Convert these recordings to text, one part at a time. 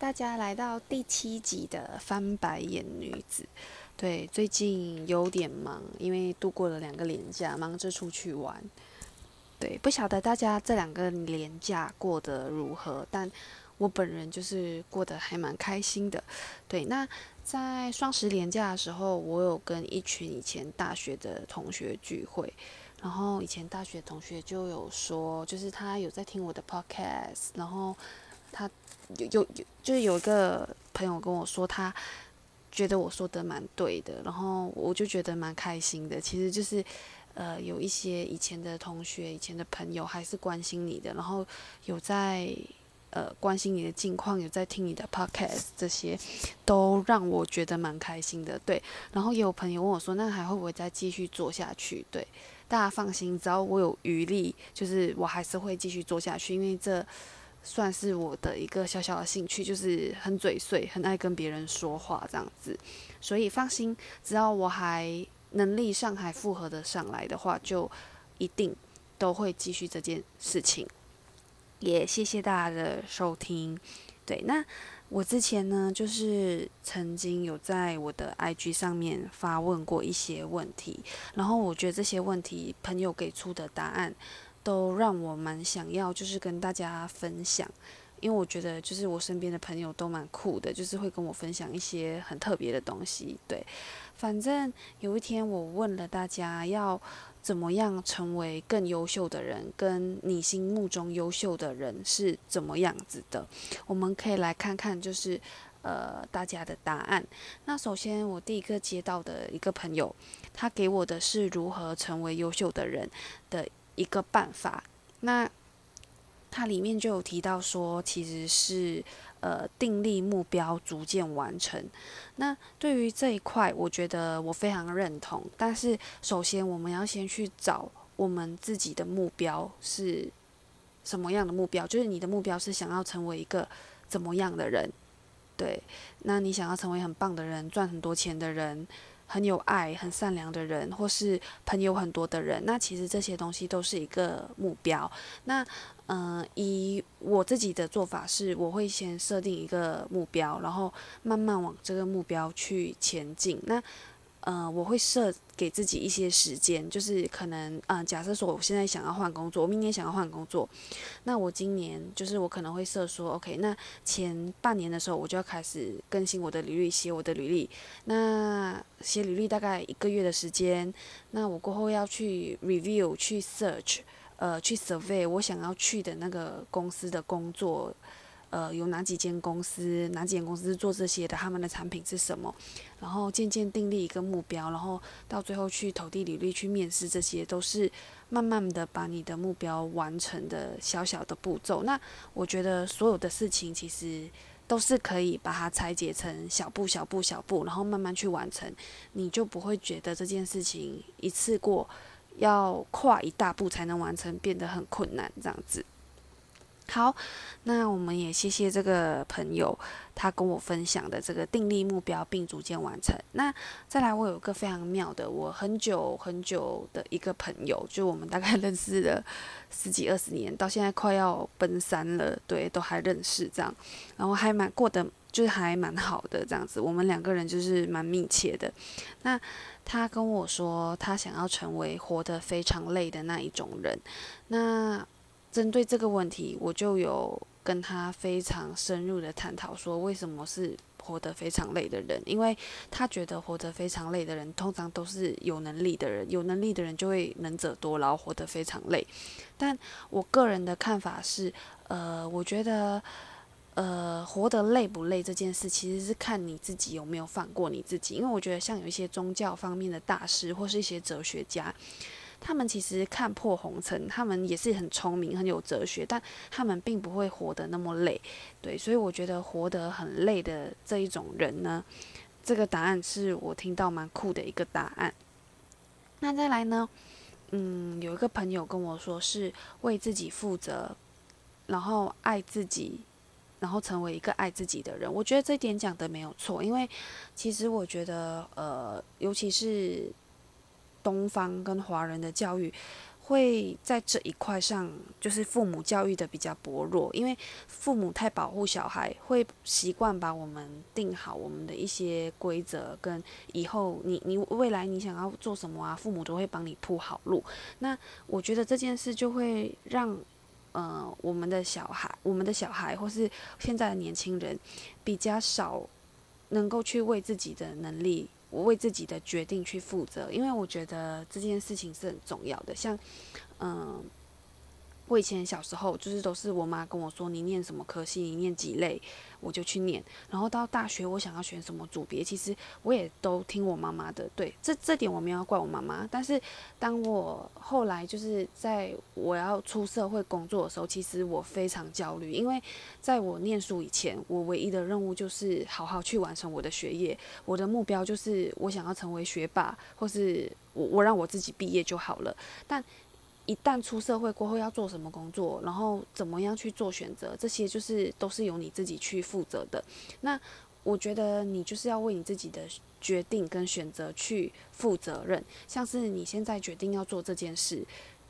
大家来到第七集的翻白眼女子。对，最近有点忙，因为度过了两个年假，忙着出去玩。对，不晓得大家这两个年假过得如何，但我本人就是过得还蛮开心的。对，那在双十年假的时候，我有跟一群以前大学的同学聚会，然后以前大学同学就有说，就是他有在听我的 podcast，然后。他有有有，就是有一个朋友跟我说，他觉得我说的蛮对的，然后我就觉得蛮开心的。其实就是，呃，有一些以前的同学、以前的朋友还是关心你的，然后有在呃关心你的近况，有在听你的 podcast，这些都让我觉得蛮开心的。对，然后也有朋友问我说，那还会不会再继续做下去？对，大家放心，只要我有余力，就是我还是会继续做下去，因为这。算是我的一个小小的兴趣，就是很嘴碎，很爱跟别人说话这样子。所以放心，只要我还能力上还复合的上来的话，就一定都会继续这件事情。也谢谢大家的收听。对，那我之前呢，就是曾经有在我的 IG 上面发问过一些问题，然后我觉得这些问题朋友给出的答案。都让我蛮想要，就是跟大家分享，因为我觉得就是我身边的朋友都蛮酷的，就是会跟我分享一些很特别的东西。对，反正有一天我问了大家要怎么样成为更优秀的人，跟你心目中优秀的人是怎么样子的，我们可以来看看，就是呃大家的答案。那首先我第一个接到的一个朋友，他给我的是如何成为优秀的人的。一个办法，那它里面就有提到说，其实是呃订立目标，逐渐完成。那对于这一块，我觉得我非常认同。但是首先，我们要先去找我们自己的目标是什么样的目标，就是你的目标是想要成为一个怎么样的人？对，那你想要成为很棒的人，赚很多钱的人。很有爱、很善良的人，或是朋友很多的人，那其实这些东西都是一个目标。那，嗯，以我自己的做法是，我会先设定一个目标，然后慢慢往这个目标去前进。那呃，我会设给自己一些时间，就是可能，呃，假设说我现在想要换工作，我明年想要换工作，那我今年就是我可能会设说，OK，那前半年的时候我就要开始更新我的履历，写我的履历。那写履历大概一个月的时间，那我过后要去 review，去 search，呃，去 survey 我想要去的那个公司的工作。呃，有哪几间公司？哪几间公司做这些的？他们的产品是什么？然后渐渐订立一个目标，然后到最后去投递履历、去面试，这些都是慢慢的把你的目标完成的小小的步骤。那我觉得所有的事情其实都是可以把它拆解成小步、小步、小步，然后慢慢去完成，你就不会觉得这件事情一次过要跨一大步才能完成，变得很困难这样子。好，那我们也谢谢这个朋友，他跟我分享的这个订立目标并逐渐完成。那再来，我有一个非常妙的，我很久很久的一个朋友，就我们大概 认识了十几二十年，到现在快要奔三了，对，都还认识这样，然后还蛮过得就是还蛮好的这样子，我们两个人就是蛮密切的。那他跟我说，他想要成为活得非常累的那一种人，那。针对这个问题，我就有跟他非常深入的探讨，说为什么是活得非常累的人？因为他觉得活得非常累的人，通常都是有能力的人，有能力的人就会能者多劳，活得非常累。但我个人的看法是，呃，我觉得，呃，活得累不累这件事，其实是看你自己有没有放过你自己。因为我觉得，像有一些宗教方面的大师，或是一些哲学家。他们其实看破红尘，他们也是很聪明、很有哲学，但他们并不会活得那么累，对，所以我觉得活得很累的这一种人呢，这个答案是我听到蛮酷的一个答案。那再来呢，嗯，有一个朋友跟我说是为自己负责，然后爱自己，然后成为一个爱自己的人。我觉得这点讲的没有错，因为其实我觉得，呃，尤其是。东方跟华人的教育会在这一块上，就是父母教育的比较薄弱，因为父母太保护小孩，会习惯把我们定好我们的一些规则，跟以后你你未来你想要做什么啊，父母都会帮你铺好路。那我觉得这件事就会让，呃，我们的小孩，我们的小孩，或是现在的年轻人，比较少能够去为自己的能力。我为自己的决定去负责，因为我觉得这件事情是很重要的。像，嗯。我以前小时候就是都是我妈跟我说，你念什么科系，你念几类，我就去念。然后到大学，我想要选什么组别，其实我也都听我妈妈的。对，这这点我没有怪我妈妈。但是当我后来就是在我要出社会工作的时候，其实我非常焦虑，因为在我念书以前，我唯一的任务就是好好去完成我的学业。我的目标就是我想要成为学霸，或是我我让我自己毕业就好了。但一旦出社会过后要做什么工作，然后怎么样去做选择，这些就是都是由你自己去负责的。那我觉得你就是要为你自己的决定跟选择去负责任。像是你现在决定要做这件事，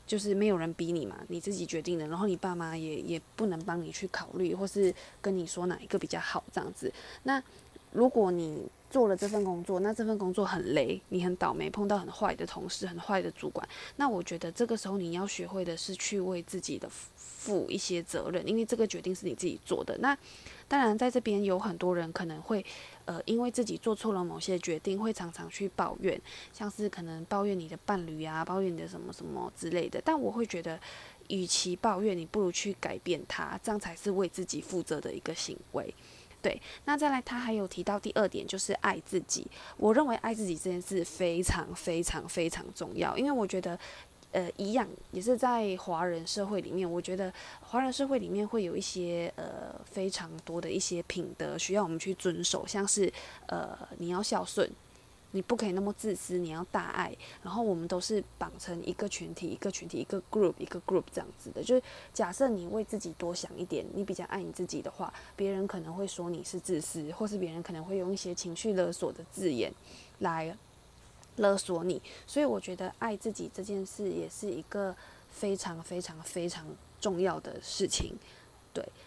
就是没有人逼你嘛，你自己决定的。然后你爸妈也也不能帮你去考虑，或是跟你说哪一个比较好这样子。那如果你做了这份工作，那这份工作很累，你很倒霉，碰到很坏的同事、很坏的主管。那我觉得这个时候你要学会的是去为自己的负一些责任，因为这个决定是你自己做的。那当然，在这边有很多人可能会，呃，因为自己做错了某些决定，会常常去抱怨，像是可能抱怨你的伴侣啊，抱怨你的什么什么之类的。但我会觉得，与其抱怨，你不如去改变它，这样才是为自己负责的一个行为。对，那再来，他还有提到第二点，就是爱自己。我认为爱自己这件事非常非常非常重要，因为我觉得，呃，一样也是在华人社会里面，我觉得华人社会里面会有一些呃非常多的一些品德需要我们去遵守，像是呃你要孝顺。你不可以那么自私，你要大爱。然后我们都是绑成一个群体，一个群体，一个 group，一个 group 这样子的。就是假设你为自己多想一点，你比较爱你自己的话，别人可能会说你是自私，或是别人可能会用一些情绪勒索的字眼来勒索你。所以我觉得爱自己这件事也是一个非常非常非常重要的事情。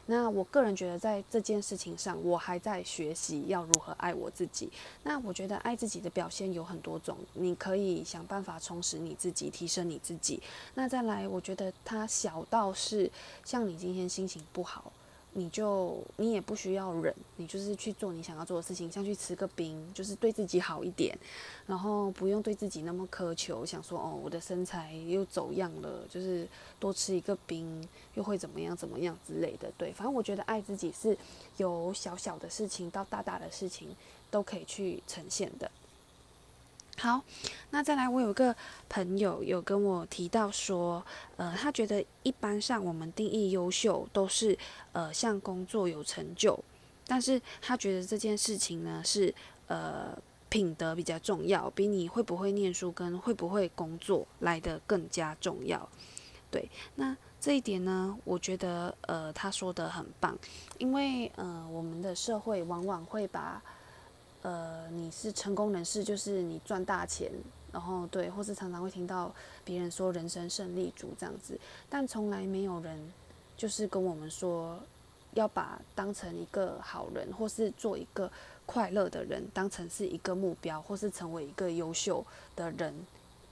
那我个人觉得在这件事情上，我还在学习要如何爱我自己。那我觉得爱自己的表现有很多种，你可以想办法充实你自己，提升你自己。那再来，我觉得它小到是像你今天心情不好。你就你也不需要忍，你就是去做你想要做的事情，像去吃个冰，就是对自己好一点，然后不用对自己那么苛求，想说哦我的身材又走样了，就是多吃一个冰又会怎么样怎么样之类的。对，反正我觉得爱自己是由小小的事情到大大的事情都可以去呈现的。好，那再来，我有个朋友有跟我提到说，呃，他觉得一般上我们定义优秀都是，呃，像工作有成就，但是他觉得这件事情呢是，呃，品德比较重要，比你会不会念书跟会不会工作来的更加重要。对，那这一点呢，我觉得，呃，他说的很棒，因为，呃，我们的社会往往会把。呃，你是成功人士，就是你赚大钱，然后对，或是常常会听到别人说人生胜利组这样子，但从来没有人就是跟我们说要把当成一个好人，或是做一个快乐的人当成是一个目标，或是成为一个优秀的人，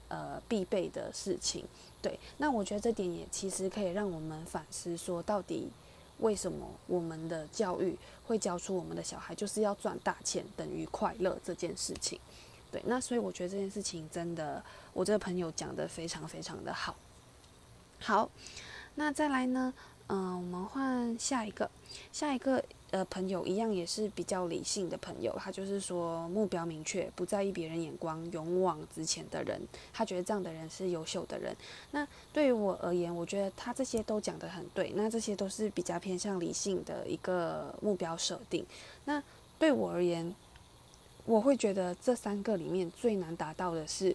呃，必备的事情。对，那我觉得这点也其实可以让我们反思，说到底。为什么我们的教育会教出我们的小孩就是要赚大钱等于快乐这件事情？对，那所以我觉得这件事情真的，我这个朋友讲的非常非常的好。好，那再来呢？嗯，我们换下一个，下一个。呃，朋友一样也是比较理性的朋友，他就是说目标明确，不在意别人眼光，勇往直前的人，他觉得这样的人是优秀的人。那对于我而言，我觉得他这些都讲得很对，那这些都是比较偏向理性的一个目标设定。那对我而言，我会觉得这三个里面最难达到的是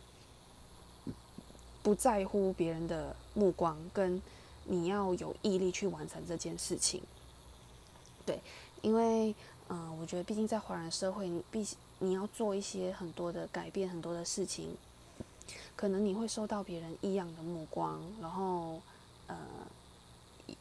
不在乎别人的目光，跟你要有毅力去完成这件事情。对。因为，嗯，我觉得毕竟在华人社会，你必你要做一些很多的改变，很多的事情，可能你会受到别人异样的目光，然后呃。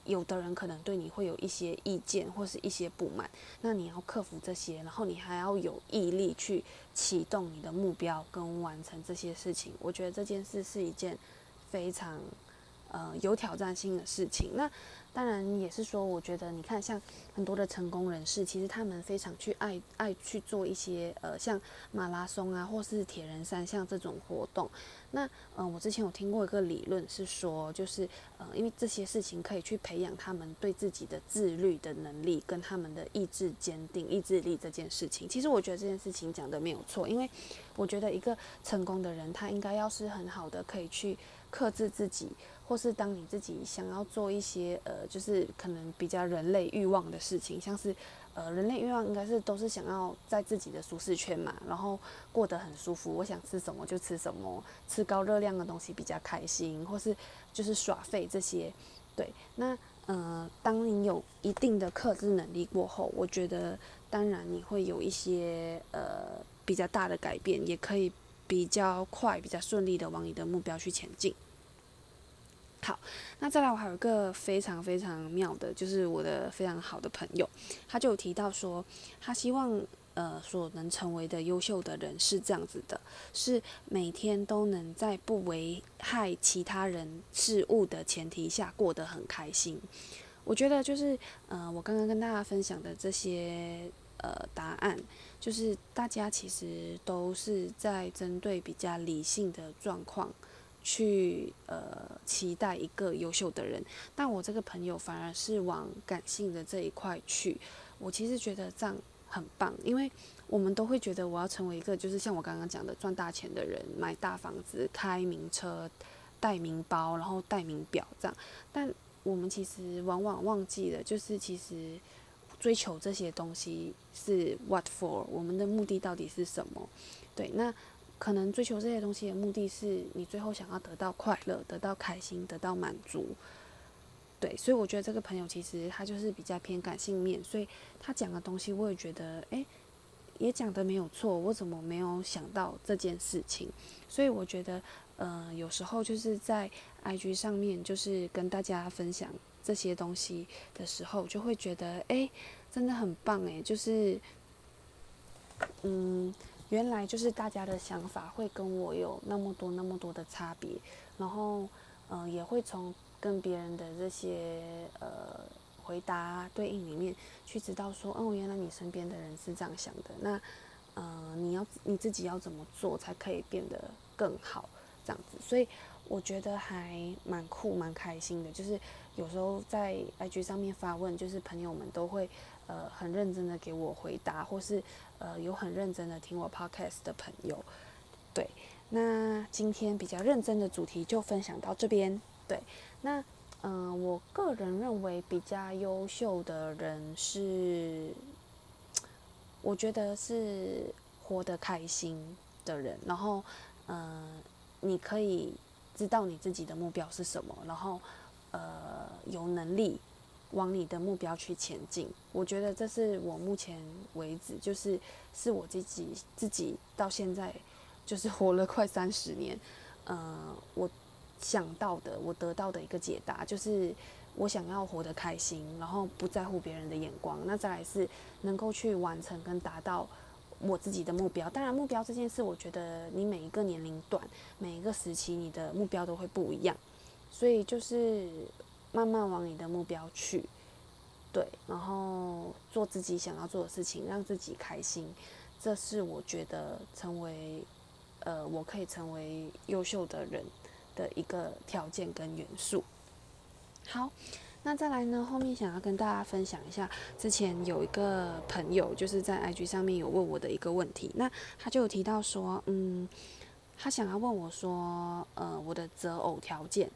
有的人可能对你会有一些意见或是一些不满，那你要克服这些，然后你还要有毅力去启动你的目标跟完成这些事情。我觉得这件事是一件非常呃有挑战性的事情。那当然也是说，我觉得你看，像很多的成功人士，其实他们非常去爱爱去做一些呃像马拉松啊，或是铁人三项这种活动。那嗯，我之前有听过一个理论，是说就是呃，因为这些事情可以去培养他们对自己的自律的能力，跟他们的意志坚定、意志力这件事情。其实我觉得这件事情讲的没有错，因为我觉得一个成功的人，他应该要是很好的，可以去克制自己，或是当你自己想要做一些呃，就是可能比较人类欲望的事情，像是。呃，人类欲望应该是都是想要在自己的舒适圈嘛，然后过得很舒服。我想吃什么就吃什么，吃高热量的东西比较开心，或是就是耍废这些。对，那呃，当你有一定的克制能力过后，我觉得当然你会有一些呃比较大的改变，也可以比较快、比较顺利的往你的目标去前进。好，那再来，我还有一个非常非常妙的，就是我的非常好的朋友，他就有提到说，他希望呃所能成为的优秀的人是这样子的，是每天都能在不危害其他人事物的前提下过得很开心。我觉得就是呃我刚刚跟大家分享的这些呃答案，就是大家其实都是在针对比较理性的状况。去呃期待一个优秀的人，但我这个朋友反而是往感性的这一块去。我其实觉得这样很棒，因为我们都会觉得我要成为一个就是像我刚刚讲的赚大钱的人，买大房子、开名车、带名包，然后带名表这样。但我们其实往往忘记了，就是其实追求这些东西是 what for？我们的目的到底是什么？对，那。可能追求这些东西的目的是你最后想要得到快乐、得到开心、得到满足，对，所以我觉得这个朋友其实他就是比较偏感性面，所以他讲的东西我也觉得，哎，也讲的没有错，我怎么没有想到这件事情？所以我觉得，呃，有时候就是在 IG 上面就是跟大家分享这些东西的时候，就会觉得，哎，真的很棒，哎，就是，嗯。原来就是大家的想法会跟我有那么多那么多的差别，然后，嗯，也会从跟别人的这些呃回答对应里面去知道说，哦，原来你身边的人是这样想的，那，嗯，你要你自己要怎么做才可以变得更好，这样子，所以我觉得还蛮酷蛮开心的，就是有时候在 IG 上面发问，就是朋友们都会。呃，很认真的给我回答，或是呃有很认真的听我 podcast 的朋友，对，那今天比较认真的主题就分享到这边。对，那嗯，我个人认为比较优秀的人是，我觉得是活得开心的人，然后嗯，你可以知道你自己的目标是什么，然后呃有能力。往你的目标去前进，我觉得这是我目前为止，就是是我自己自己到现在，就是活了快三十年，呃，我想到的，我得到的一个解答，就是我想要活得开心，然后不在乎别人的眼光，那再来是能够去完成跟达到我自己的目标。当然，目标这件事，我觉得你每一个年龄段、每一个时期，你的目标都会不一样，所以就是。慢慢往你的目标去，对，然后做自己想要做的事情，让自己开心，这是我觉得成为，呃，我可以成为优秀的人的一个条件跟元素。好，那再来呢，后面想要跟大家分享一下，之前有一个朋友就是在 IG 上面有问我的一个问题，那他就有提到说，嗯，他想要问我说，呃，我的择偶条件。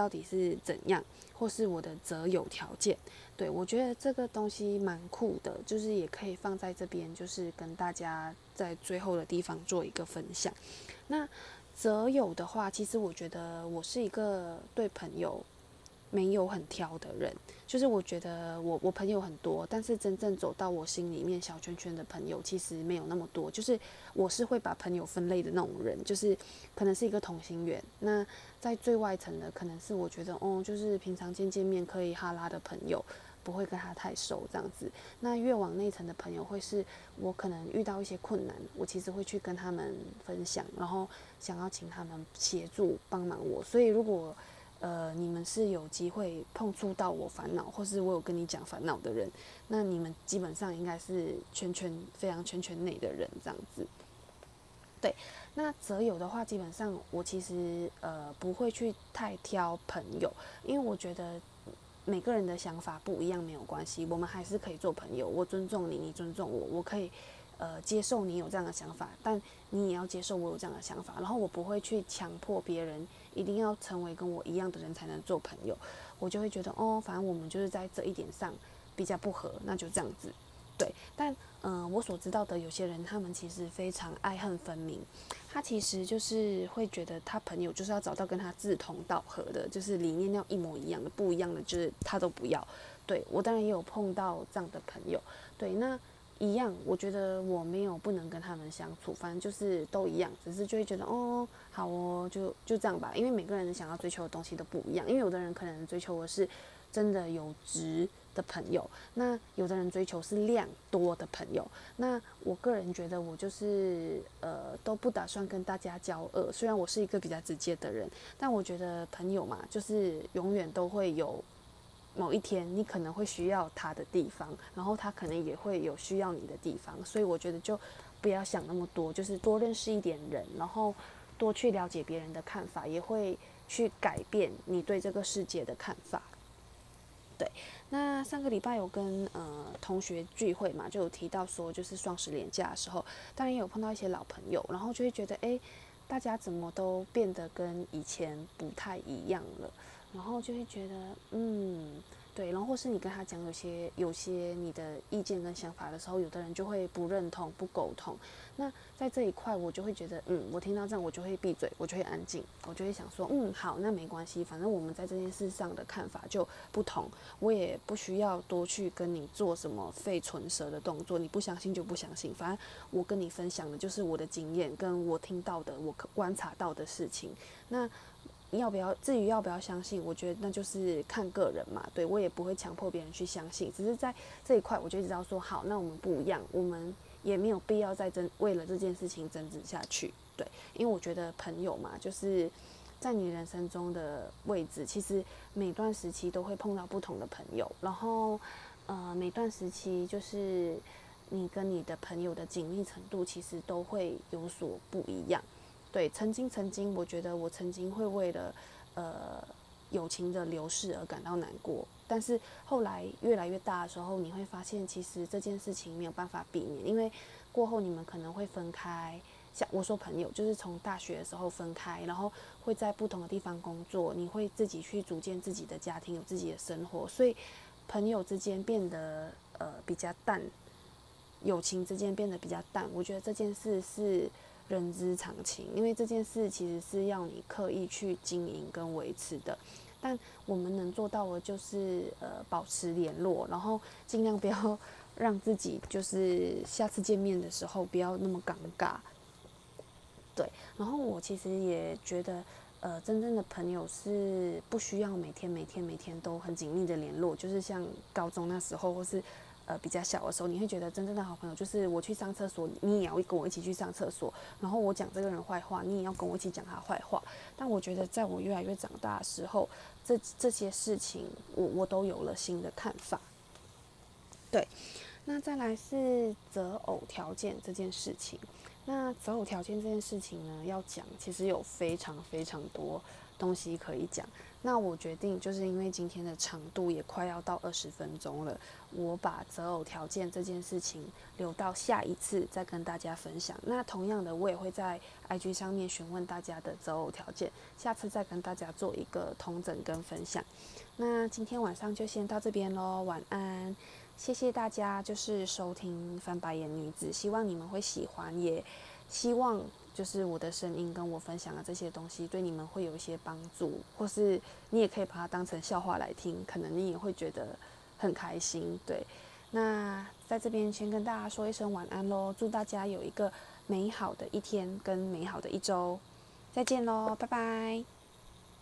到底是怎样，或是我的择友条件？对我觉得这个东西蛮酷的，就是也可以放在这边，就是跟大家在最后的地方做一个分享。那择友的话，其实我觉得我是一个对朋友没有很挑的人，就是我觉得我我朋友很多，但是真正走到我心里面小圈圈的朋友其实没有那么多。就是我是会把朋友分类的那种人，就是可能是一个同心圆。那在最外层的，可能是我觉得哦，就是平常见见面可以哈拉的朋友，不会跟他太熟这样子。那越往内层的朋友，会是我可能遇到一些困难，我其实会去跟他们分享，然后想要请他们协助帮忙我。所以如果呃，你们是有机会碰触到我烦恼，或是我有跟你讲烦恼的人，那你们基本上应该是圈圈非常圈圈内的人这样子。对，那择友的话，基本上我其实呃不会去太挑朋友，因为我觉得每个人的想法不一样没有关系，我们还是可以做朋友。我尊重你，你尊重我，我可以呃接受你有这样的想法，但你也要接受我有这样的想法，然后我不会去强迫别人。一定要成为跟我一样的人才能做朋友，我就会觉得哦，反正我们就是在这一点上比较不合，那就这样子，对。但嗯，我所知道的有些人，他们其实非常爱恨分明，他其实就是会觉得他朋友就是要找到跟他志同道合的，就是理念要一模一样的，不一样的就是他都不要。对我当然也有碰到这样的朋友，对那。一样，我觉得我没有不能跟他们相处，反正就是都一样，只是就会觉得哦，好哦，就就这样吧。因为每个人想要追求的东西都不一样，因为有的人可能追求的是真的有值的朋友，那有的人追求是量多的朋友。那我个人觉得我就是呃都不打算跟大家交恶，虽然我是一个比较直接的人，但我觉得朋友嘛，就是永远都会有。某一天，你可能会需要他的地方，然后他可能也会有需要你的地方，所以我觉得就不要想那么多，就是多认识一点人，然后多去了解别人的看法，也会去改变你对这个世界的看法。对，那上个礼拜有跟呃同学聚会嘛，就有提到说，就是双十连假的时候，当然也有碰到一些老朋友，然后就会觉得，哎，大家怎么都变得跟以前不太一样了。然后就会觉得，嗯，对，然后或是你跟他讲有些有些你的意见跟想法的时候，有的人就会不认同、不沟通。那在这一块，我就会觉得，嗯，我听到这样，我就会闭嘴，我就会安静，我就会想说，嗯，好，那没关系，反正我们在这件事上的看法就不同，我也不需要多去跟你做什么费唇舌的动作。你不相信就不相信，反正我跟你分享的就是我的经验，跟我听到的、我观察到的事情。那。要不要？至于要不要相信，我觉得那就是看个人嘛。对我也不会强迫别人去相信，只是在这一块，我就知道说好，那我们不一样，我们也没有必要再争为了这件事情争执下去。对，因为我觉得朋友嘛，就是在你人生中的位置，其实每段时期都会碰到不同的朋友，然后呃，每段时期就是你跟你的朋友的紧密程度，其实都会有所不一样。对，曾经曾经，我觉得我曾经会为了，呃，友情的流逝而感到难过。但是后来越来越大的时候，你会发现，其实这件事情没有办法避免，因为过后你们可能会分开。像我说朋友，就是从大学的时候分开，然后会在不同的地方工作，你会自己去组建自己的家庭，有自己的生活，所以朋友之间变得呃比较淡，友情之间变得比较淡。我觉得这件事是。人之常情，因为这件事其实是要你刻意去经营跟维持的，但我们能做到的就是呃保持联络，然后尽量不要 让自己就是下次见面的时候不要那么尴尬。对，然后我其实也觉得，呃，真正的朋友是不需要每天每天每天都很紧密的联络，就是像高中那时候或是。呃，比较小的时候，你会觉得真正的好朋友就是我去上厕所，你也要跟我一起去上厕所。然后我讲这个人坏话，你也要跟我一起讲他坏话。但我觉得，在我越来越长大的时候，这这些事情，我我都有了新的看法。对，那再来是择偶条件这件事情。那择偶条件这件事情呢，要讲其实有非常非常多东西可以讲。那我决定，就是因为今天的长度也快要到二十分钟了，我把择偶条件这件事情留到下一次再跟大家分享。那同样的，我也会在 IG 上面询问大家的择偶条件，下次再跟大家做一个通整跟分享。那今天晚上就先到这边喽，晚安，谢谢大家，就是收听翻白眼女子，希望你们会喜欢，也希望就是我的声音跟我分享的这些东西对你们会有一些帮助，或是你也可以把它当成笑话来听，可能你也会觉得很开心。对，那在这边先跟大家说一声晚安喽，祝大家有一个美好的一天跟美好的一周，再见喽，拜拜。